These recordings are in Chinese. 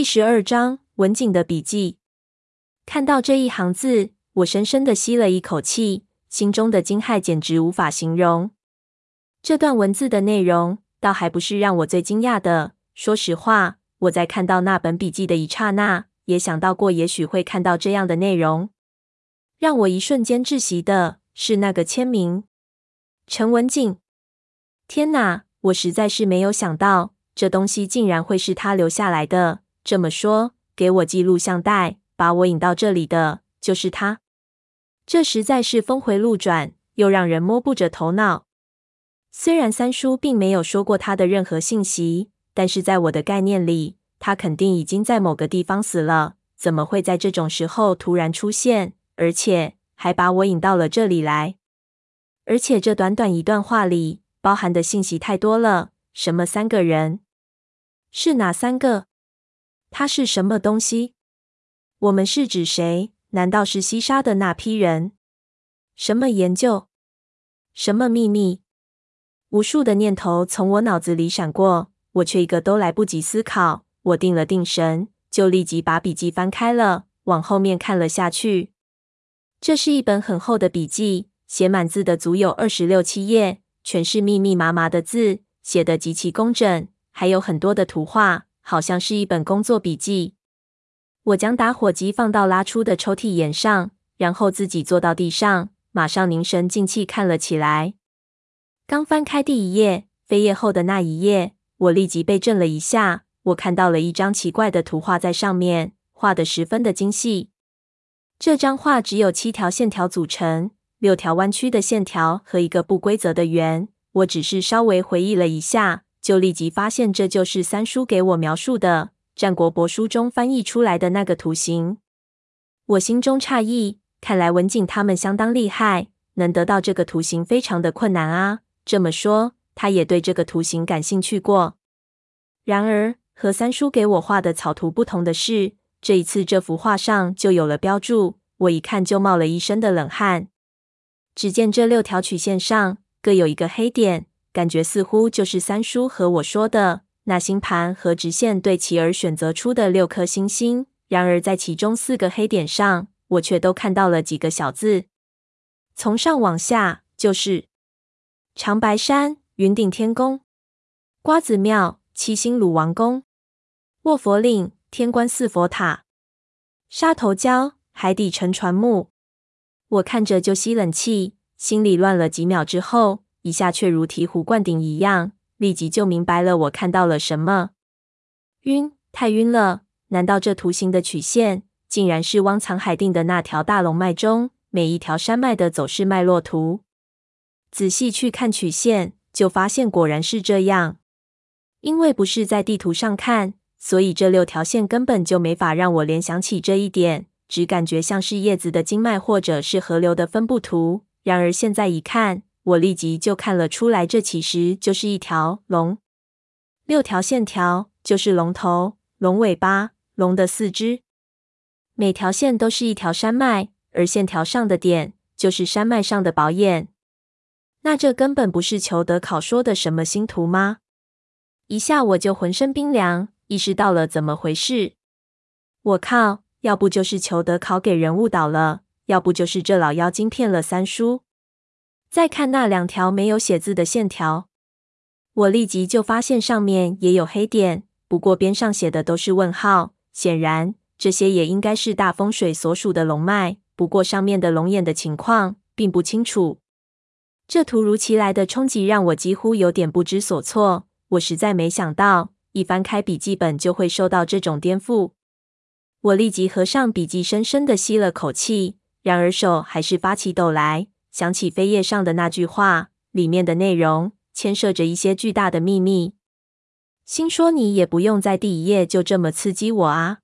第十二章文景的笔记。看到这一行字，我深深的吸了一口气，心中的惊骇简直无法形容。这段文字的内容，倒还不是让我最惊讶的。说实话，我在看到那本笔记的一刹那，也想到过也许会看到这样的内容。让我一瞬间窒息的是那个签名，陈文景。天哪，我实在是没有想到，这东西竟然会是他留下来的。这么说，给我寄录像带，把我引到这里的就是他。这实在是峰回路转，又让人摸不着头脑。虽然三叔并没有说过他的任何信息，但是在我的概念里，他肯定已经在某个地方死了。怎么会在这种时候突然出现，而且还把我引到了这里来？而且这短短一段话里包含的信息太多了。什么三个人？是哪三个？他是什么东西？我们是指谁？难道是西沙的那批人？什么研究？什么秘密？无数的念头从我脑子里闪过，我却一个都来不及思考。我定了定神，就立即把笔记翻开了，往后面看了下去。这是一本很厚的笔记，写满字的足有二十六七页，全是密密麻麻的字，写得极其工整，还有很多的图画。好像是一本工作笔记。我将打火机放到拉出的抽屉沿上，然后自己坐到地上，马上凝神静气看了起来。刚翻开第一页，扉页后的那一页，我立即被震了一下。我看到了一张奇怪的图画在上面，画得十分的精细。这张画只有七条线条组成，六条弯曲的线条和一个不规则的圆。我只是稍微回忆了一下。就立即发现，这就是三叔给我描述的《战国帛书》中翻译出来的那个图形。我心中诧异，看来文景他们相当厉害，能得到这个图形非常的困难啊。这么说，他也对这个图形感兴趣过。然而，和三叔给我画的草图不同的是，这一次这幅画上就有了标注，我一看就冒了一身的冷汗。只见这六条曲线上各有一个黑点。感觉似乎就是三叔和我说的那星盘和直线对齐而选择出的六颗星星。然而，在其中四个黑点上，我却都看到了几个小字。从上往下就是长白山云顶天宫、瓜子庙七星鲁王宫、卧佛岭天官赐佛塔、沙头礁海底沉船木。我看着就吸冷气，心里乱了几秒之后。一下却如醍醐灌顶一样，立即就明白了我看到了什么。晕，太晕了！难道这图形的曲线竟然是汪藏海定的那条大龙脉中每一条山脉的走势脉络图？仔细去看曲线，就发现果然是这样。因为不是在地图上看，所以这六条线根本就没法让我联想起这一点，只感觉像是叶子的经脉或者是河流的分布图。然而现在一看，我立即就看了出来，这其实就是一条龙。六条线条就是龙头、龙尾巴、龙的四肢，每条线都是一条山脉，而线条上的点就是山脉上的宝眼。那这根本不是裘德考说的什么星图吗？一下我就浑身冰凉，意识到了怎么回事。我靠，要不就是裘德考给人误导了，要不就是这老妖精骗了三叔。再看那两条没有写字的线条，我立即就发现上面也有黑点，不过边上写的都是问号。显然，这些也应该是大风水所属的龙脉。不过上面的龙眼的情况并不清楚。这突如其来的冲击让我几乎有点不知所措。我实在没想到，一翻开笔记本就会受到这种颠覆。我立即合上笔记，深深的吸了口气，然而手还是发起抖来。想起扉页上的那句话，里面的内容牵涉着一些巨大的秘密。心说你也不用在第一页就这么刺激我啊！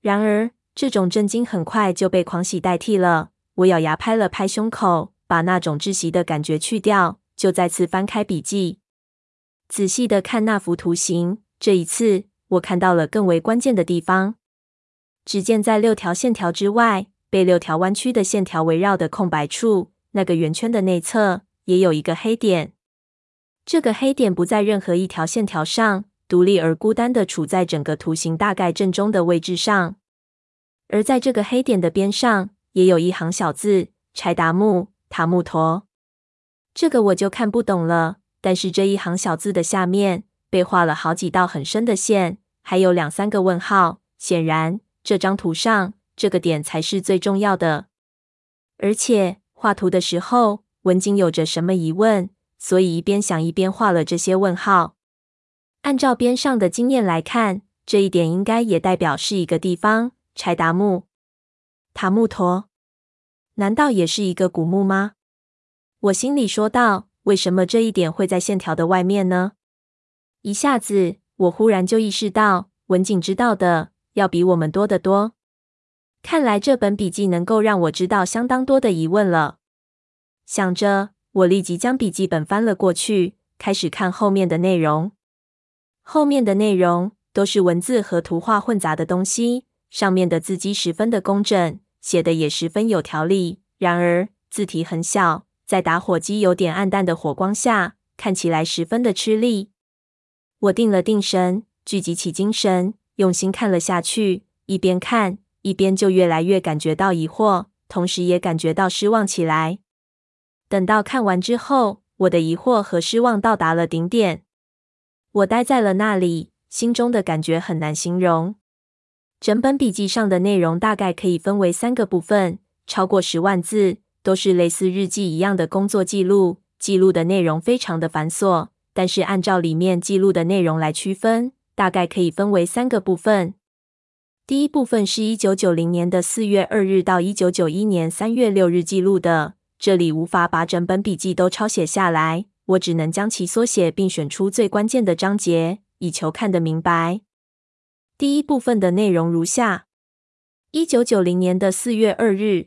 然而，这种震惊很快就被狂喜代替了。我咬牙拍了拍胸口，把那种窒息的感觉去掉，就再次翻开笔记，仔细的看那幅图形。这一次，我看到了更为关键的地方。只见在六条线条之外，被六条弯曲的线条围绕的空白处。那个圆圈的内侧也有一个黑点，这个黑点不在任何一条线条上，独立而孤单的处在整个图形大概正中的位置上。而在这个黑点的边上，也有一行小字：柴达木塔木陀。这个我就看不懂了。但是这一行小字的下面被画了好几道很深的线，还有两三个问号。显然，这张图上这个点才是最重要的。而且画图的时候，文景有着什么疑问，所以一边想一边画了这些问号。按照边上的经验来看，这一点应该也代表是一个地方。柴达木塔木陀，难道也是一个古墓吗？我心里说道：“为什么这一点会在线条的外面呢？”一下子，我忽然就意识到，文景知道的要比我们多得多。看来这本笔记能够让我知道相当多的疑问了。想着，我立即将笔记本翻了过去，开始看后面的内容。后面的内容都是文字和图画混杂的东西，上面的字迹十分的工整，写的也十分有条理。然而字体很小，在打火机有点暗淡的火光下，看起来十分的吃力。我定了定神，聚集起精神，用心看了下去。一边看，一边就越来越感觉到疑惑，同时也感觉到失望起来。等到看完之后，我的疑惑和失望到达了顶点。我待在了那里，心中的感觉很难形容。整本笔记上的内容大概可以分为三个部分，超过十万字，都是类似日记一样的工作记录。记录的内容非常的繁琐，但是按照里面记录的内容来区分，大概可以分为三个部分。第一部分是一九九零年的四月二日到一九九一年三月六日记录的，这里无法把整本笔记都抄写下来。我只能将其缩写，并选出最关键的章节，以求看得明白。第一部分的内容如下：一九九零年的四月二日，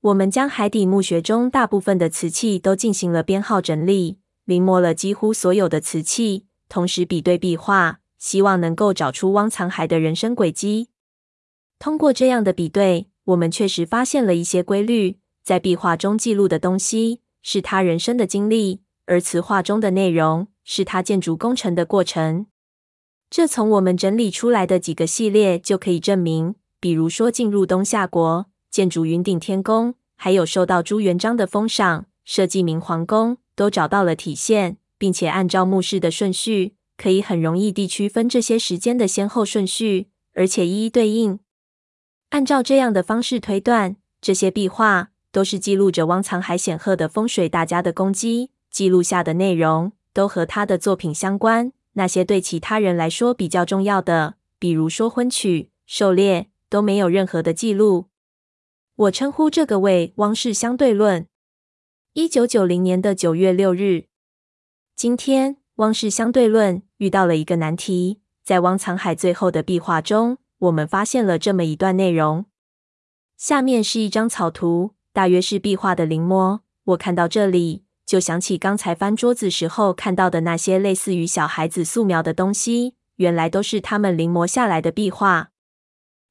我们将海底墓穴中大部分的瓷器都进行了编号整理，临摹了几乎所有的瓷器，同时比对壁画，希望能够找出汪藏海的人生轨迹。通过这样的比对，我们确实发现了一些规律，在壁画中记录的东西是他人生的经历。而瓷画中的内容是他建筑工程的过程，这从我们整理出来的几个系列就可以证明。比如说，进入东夏国，建筑云顶天宫，还有受到朱元璋的封赏，设计明皇宫，都找到了体现，并且按照墓室的顺序，可以很容易地区分这些时间的先后顺序，而且一一对应。按照这样的方式推断，这些壁画都是记录着汪藏海显赫的风水大家的功绩。记录下的内容都和他的作品相关。那些对其他人来说比较重要的，比如说婚娶、狩猎，都没有任何的记录。我称呼这个为汪氏相对论。一九九零年的九月六日，今天汪氏相对论遇到了一个难题。在汪藏海最后的壁画中，我们发现了这么一段内容。下面是一张草图，大约是壁画的临摹。我看到这里。就想起刚才翻桌子时候看到的那些类似于小孩子素描的东西，原来都是他们临摹下来的壁画。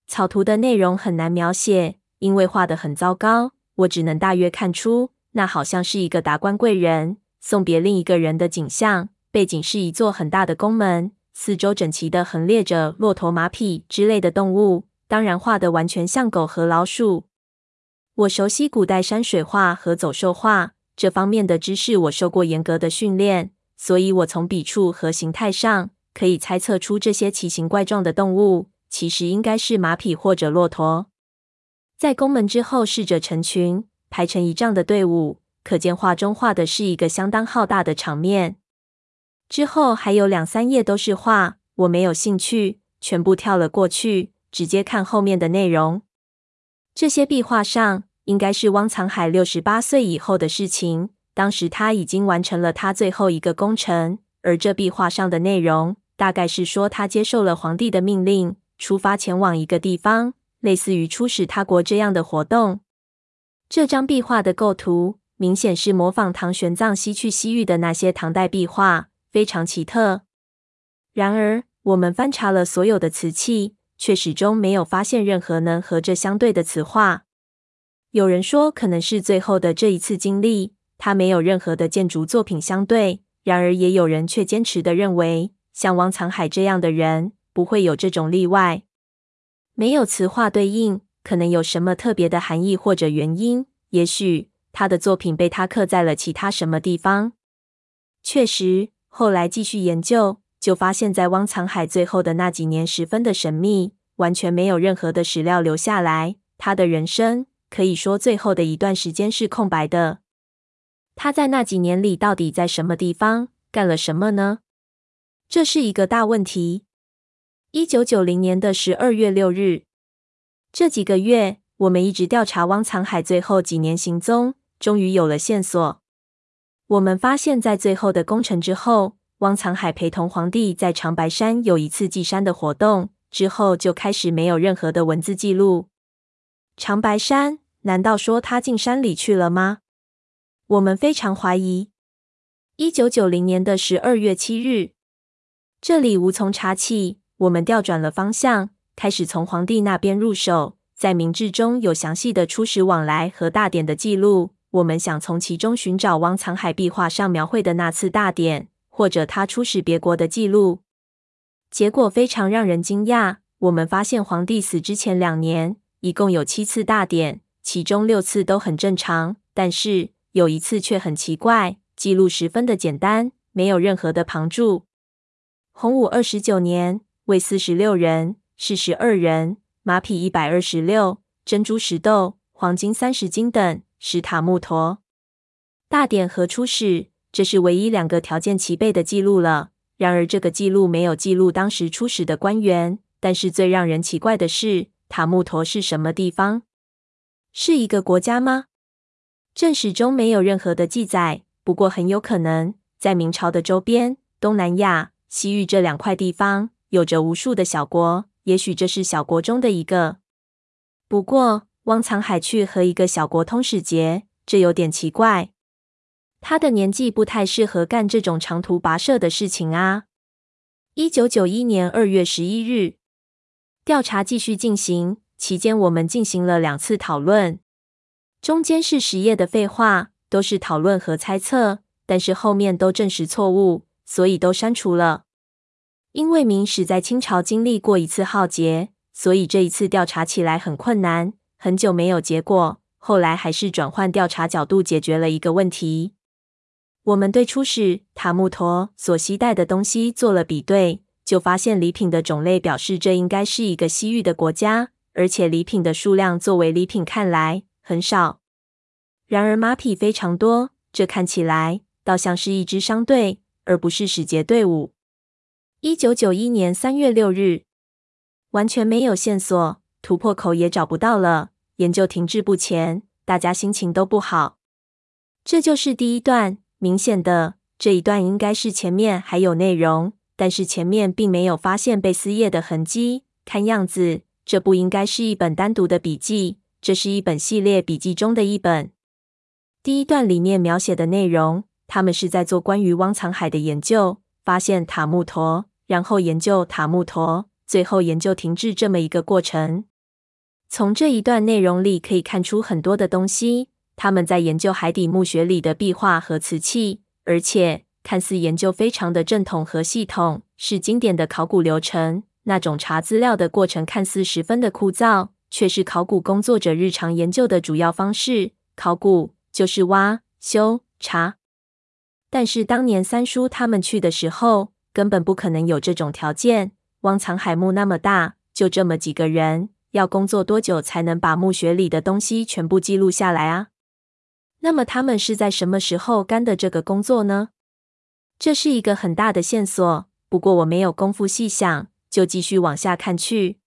草图的内容很难描写，因为画得很糟糕。我只能大约看出，那好像是一个达官贵人送别另一个人的景象。背景是一座很大的宫门，四周整齐地横列着骆驼、马匹之类的动物，当然画得完全像狗和老鼠。我熟悉古代山水画和走兽画。这方面的知识我受过严格的训练，所以我从笔触和形态上可以猜测出这些奇形怪状的动物其实应该是马匹或者骆驼。在宫门之后，侍者成群，排成一丈的队伍，可见画中画的是一个相当浩大的场面。之后还有两三页都是画，我没有兴趣，全部跳了过去，直接看后面的内容。这些壁画上。应该是汪藏海六十八岁以后的事情。当时他已经完成了他最后一个工程，而这壁画上的内容大概是说他接受了皇帝的命令，出发前往一个地方，类似于出使他国这样的活动。这张壁画的构图明显是模仿唐玄奘西去西域的那些唐代壁画，非常奇特。然而，我们翻查了所有的瓷器，却始终没有发现任何能和这相对的瓷画。有人说，可能是最后的这一次经历，它没有任何的建筑作品相对。然而，也有人却坚持的认为，像汪藏海这样的人，不会有这种例外。没有词话对应，可能有什么特别的含义或者原因。也许他的作品被他刻在了其他什么地方。确实，后来继续研究，就发现，在汪藏海最后的那几年十分的神秘，完全没有任何的史料留下来。他的人生可以说最后的一段时间是空白的。他在那几年里到底在什么地方干了什么呢？这是一个大问题。一九九零年的十二月六日，这几个月我们一直调查汪藏海最后几年行踪，终于有了线索。我们发现，在最后的攻城之后，汪藏海陪同皇帝在长白山有一次祭山的活动，之后就开始没有任何的文字记录。长白山？难道说他进山里去了吗？我们非常怀疑。一九九零年的十二月七日。这里无从查起，我们调转了方向，开始从皇帝那边入手。在明志中有详细的出使往来和大典的记录，我们想从其中寻找汪藏海壁画上描绘的那次大典，或者他出使别国的记录。结果非常让人惊讶，我们发现皇帝死之前两年，一共有七次大典，其中六次都很正常，但是有一次却很奇怪，记录十分的简单，没有任何的旁注。洪武二十九年，为四十六人，士十二人，马匹一百二十六，珍珠十斗，黄金三十斤等，史塔木陀。大典和出使，这是唯一两个条件齐备的记录了。然而，这个记录没有记录当时出使的官员。但是最让人奇怪的是，塔木陀是什么地方？是一个国家吗？正史中没有任何的记载。不过，很有可能在明朝的周边，东南亚。西域这两块地方有着无数的小国，也许这是小国中的一个。不过，汪藏海去和一个小国通使节，这有点奇怪。他的年纪不太适合干这种长途跋涉的事情啊。一九九一年二月十一日，调查继续进行，期间我们进行了两次讨论，中间是十页的废话，都是讨论和猜测，但是后面都证实错误，所以都删除了。因为明史在清朝经历过一次浩劫，所以这一次调查起来很困难，很久没有结果。后来还是转换调查角度解决了一个问题。我们对出使塔木陀所携带的东西做了比对，就发现礼品的种类表示这应该是一个西域的国家，而且礼品的数量作为礼品看来很少。然而马匹非常多，这看起来倒像是一支商队，而不是使节队伍。一九九一年三月六日，完全没有线索，突破口也找不到了，研究停滞不前，大家心情都不好。这就是第一段，明显的这一段应该是前面还有内容，但是前面并没有发现被撕页的痕迹。看样子，这不应该是一本单独的笔记，这是一本系列笔记中的一本。第一段里面描写的内容，他们是在做关于汪藏海的研究，发现塔木陀。然后研究塔木陀，最后研究停滞这么一个过程。从这一段内容里可以看出很多的东西。他们在研究海底墓穴里的壁画和瓷器，而且看似研究非常的正统和系统，是经典的考古流程。那种查资料的过程看似十分的枯燥，却是考古工作者日常研究的主要方式。考古就是挖、修、查。但是当年三叔他们去的时候，根本不可能有这种条件。汪藏海墓那么大，就这么几个人，要工作多久才能把墓穴里的东西全部记录下来啊？那么他们是在什么时候干的这个工作呢？这是一个很大的线索。不过我没有功夫细想，就继续往下看去。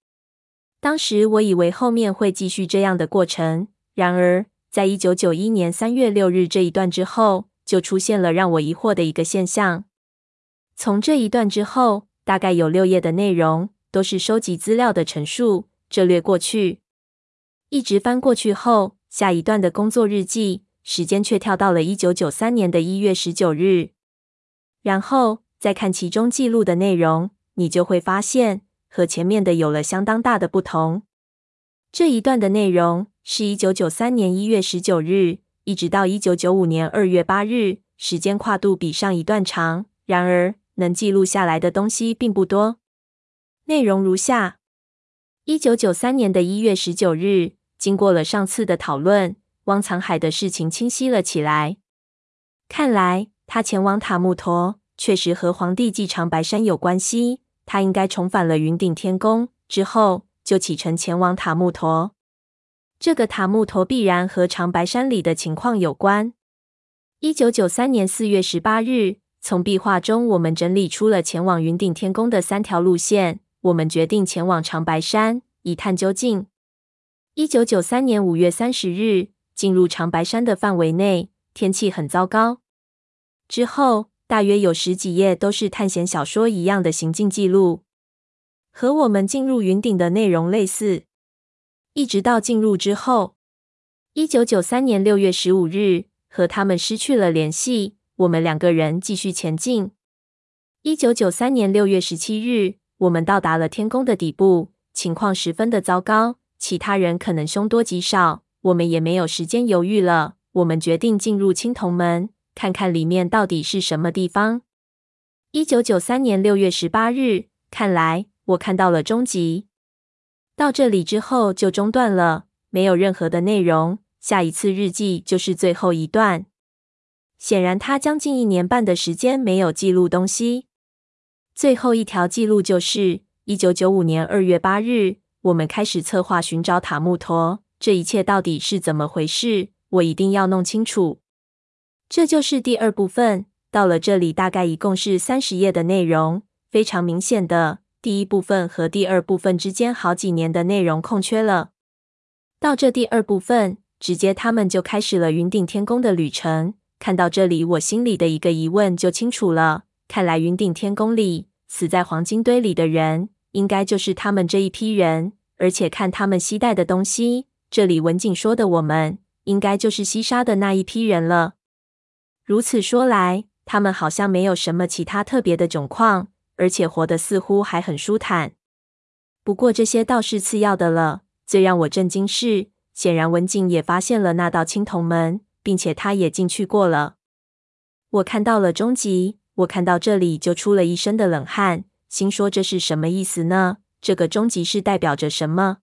当时我以为后面会继续这样的过程，然而在一九九一年三月六日这一段之后，就出现了让我疑惑的一个现象。从这一段之后，大概有六页的内容都是收集资料的陈述。这略过去，一直翻过去后，下一段的工作日记时间却跳到了一九九三年的一月十九日。然后再看其中记录的内容，你就会发现和前面的有了相当大的不同。这一段的内容是一九九三年一月十九日，一直到一九九五年二月八日，时间跨度比上一段长。然而，能记录下来的东西并不多。内容如下：一九九三年的一月十九日，经过了上次的讨论，汪藏海的事情清晰了起来。看来他前往塔木陀，确实和皇帝继长白山有关系。他应该重返了云顶天宫之后，就启程前往塔木陀。这个塔木陀必然和长白山里的情况有关。一九九三年四月十八日，从壁画中我们整理出了前往云顶天宫的三条路线。我们决定前往长白山一探究竟。一九九三年五月三十日，进入长白山的范围内，天气很糟糕。之后大约有十几页都是探险小说一样的行进记录，和我们进入云顶的内容类似。一直到进入之后，一九九三年六月十五日，和他们失去了联系。我们两个人继续前进。一九九三年六月十七日，我们到达了天宫的底部，情况十分的糟糕，其他人可能凶多吉少。我们也没有时间犹豫了，我们决定进入青铜门，看看里面到底是什么地方。一九九三年六月十八日，看来我看到了终极。到这里之后就中断了，没有任何的内容。下一次日记就是最后一段。显然，他将近一年半的时间没有记录东西。最后一条记录就是一九九五年二月八日，我们开始策划寻找塔木陀。这一切到底是怎么回事？我一定要弄清楚。这就是第二部分。到了这里，大概一共是三十页的内容，非常明显的。第一部分和第二部分之间好几年的内容空缺了。到这第二部分，直接他们就开始了云顶天宫的旅程。看到这里，我心里的一个疑问就清楚了。看来云顶天宫里死在黄金堆里的人，应该就是他们这一批人。而且看他们携带的东西，这里文景说的我们，应该就是西沙的那一批人了。如此说来，他们好像没有什么其他特别的窘况。而且活得似乎还很舒坦。不过这些倒是次要的了。最让我震惊是，显然文景也发现了那道青铜门，并且他也进去过了。我看到了终极，我看到这里就出了一身的冷汗，心说这是什么意思呢？这个终极是代表着什么？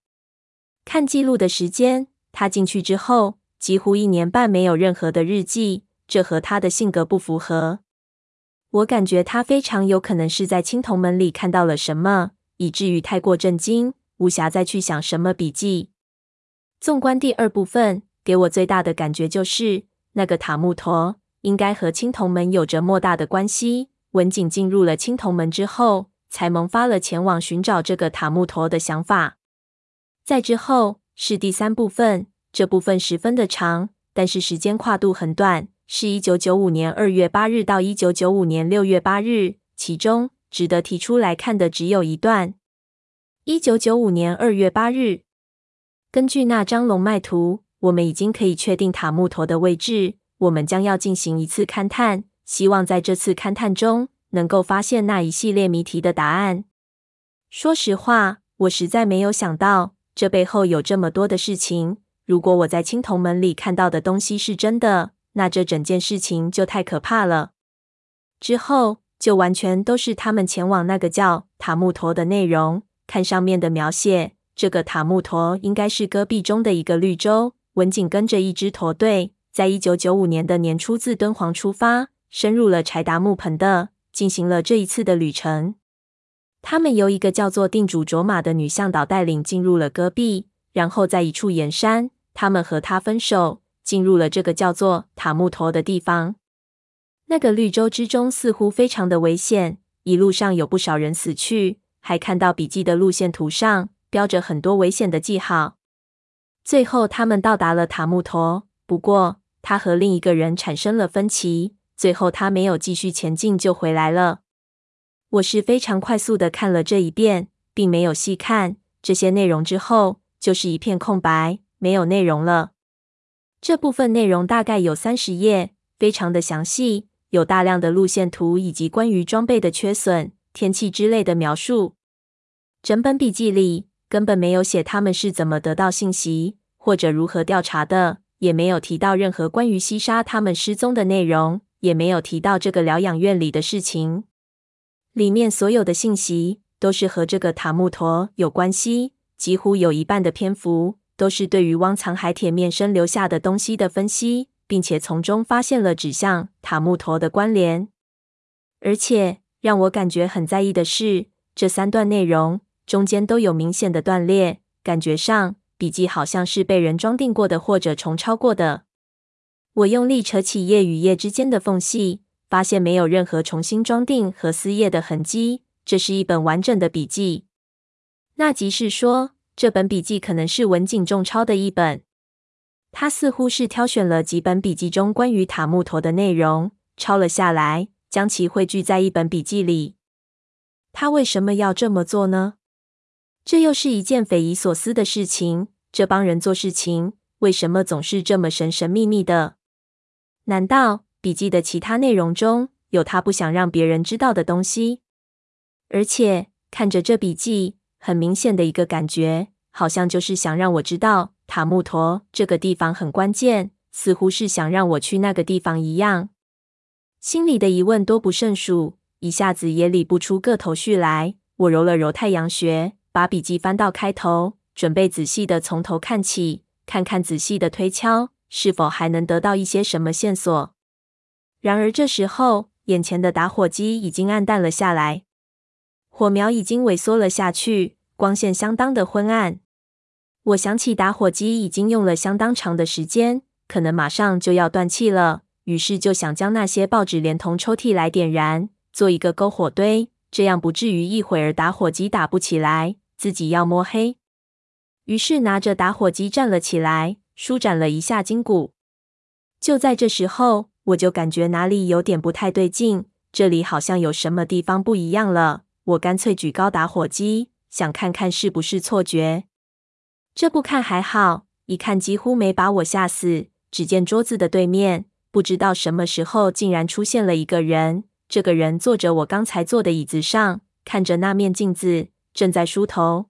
看记录的时间，他进去之后几乎一年半没有任何的日记，这和他的性格不符合。我感觉他非常有可能是在青铜门里看到了什么，以至于太过震惊，无暇再去想什么笔记。纵观第二部分，给我最大的感觉就是那个塔木陀应该和青铜门有着莫大的关系。文景进入了青铜门之后，才萌发了前往寻找这个塔木陀的想法。再之后是第三部分，这部分十分的长，但是时间跨度很短。是一九九五年二月八日到一九九五年六月八日，其中值得提出来看的只有一段。一九九五年二月八日，根据那张龙脉图，我们已经可以确定塔木陀的位置。我们将要进行一次勘探，希望在这次勘探中能够发现那一系列谜题的答案。说实话，我实在没有想到这背后有这么多的事情。如果我在青铜门里看到的东西是真的，那这整件事情就太可怕了。之后就完全都是他们前往那个叫塔木陀的内容。看上面的描写，这个塔木陀应该是戈壁中的一个绿洲。文景跟着一支驼队，在一九九五年的年初自敦煌出发，深入了柴达木盆的，进行了这一次的旅程。他们由一个叫做定主卓玛的女向导带领进入了戈壁，然后在一处岩山，他们和他分手。进入了这个叫做塔木陀的地方。那个绿洲之中似乎非常的危险，一路上有不少人死去，还看到笔记的路线图上标着很多危险的记号。最后，他们到达了塔木陀，不过他和另一个人产生了分歧，最后他没有继续前进就回来了。我是非常快速的看了这一遍，并没有细看这些内容，之后就是一片空白，没有内容了。这部分内容大概有三十页，非常的详细，有大量的路线图以及关于装备的缺损、天气之类的描述。整本笔记里根本没有写他们是怎么得到信息，或者如何调查的，也没有提到任何关于西沙他们失踪的内容，也没有提到这个疗养院里的事情。里面所有的信息都是和这个塔木陀有关系，几乎有一半的篇幅都是对于汪藏海铁面生留下的东西的分析，并且从中发现了指向塔木陀的关联。而且让我感觉很在意的是，这三段内容中间都有明显的断裂，感觉上笔记好像是被人装订过的或者重抄过的。我用力扯起页与页之间的缝隙。发现没有任何重新装订和撕页的痕迹，这是一本完整的笔记。那即是说，这本笔记可能是文景重抄的一本。他似乎是挑选了几本笔记中关于塔木陀的内容，抄了下来，将其汇聚在一本笔记里。他为什么要这么做呢？这又是一件匪夷所思的事情。这帮人做事情，为什么总是这么神神秘秘的？难道？笔记的其他内容中有他不想让别人知道的东西，而且看着这笔记，很明显的一个感觉，好像就是想让我知道塔木陀这个地方很关键，似乎是想让我去那个地方一样。心里的疑问多不胜数，一下子也理不出个头绪来。我揉了揉太阳穴，把笔记翻到开头，准备仔细的从头看起，看看仔细的推敲是否还能得到一些什么线索。然而这时候，眼前的打火机已经暗淡了下来，火苗已经萎缩了下去，光线相当的昏暗。我想起打火机已经用了相当长的时间，可能马上就要断气了，于是就想将那些报纸连同抽屉来点燃，做一个篝火堆，这样不至于一会儿打火机打不起来，自己要摸黑。于是拿着打火机站了起来，舒展了一下筋骨。就在这时候，我就感觉哪里有点不太对劲，这里好像有什么地方不一样了。我干脆举高打火机，想看看是不是错觉。这不看还好，一看几乎没把我吓死。只见桌子的对面，不知道什么时候竟然出现了一个人。这个人坐着我刚才坐的椅子上，看着那面镜子，正在梳头。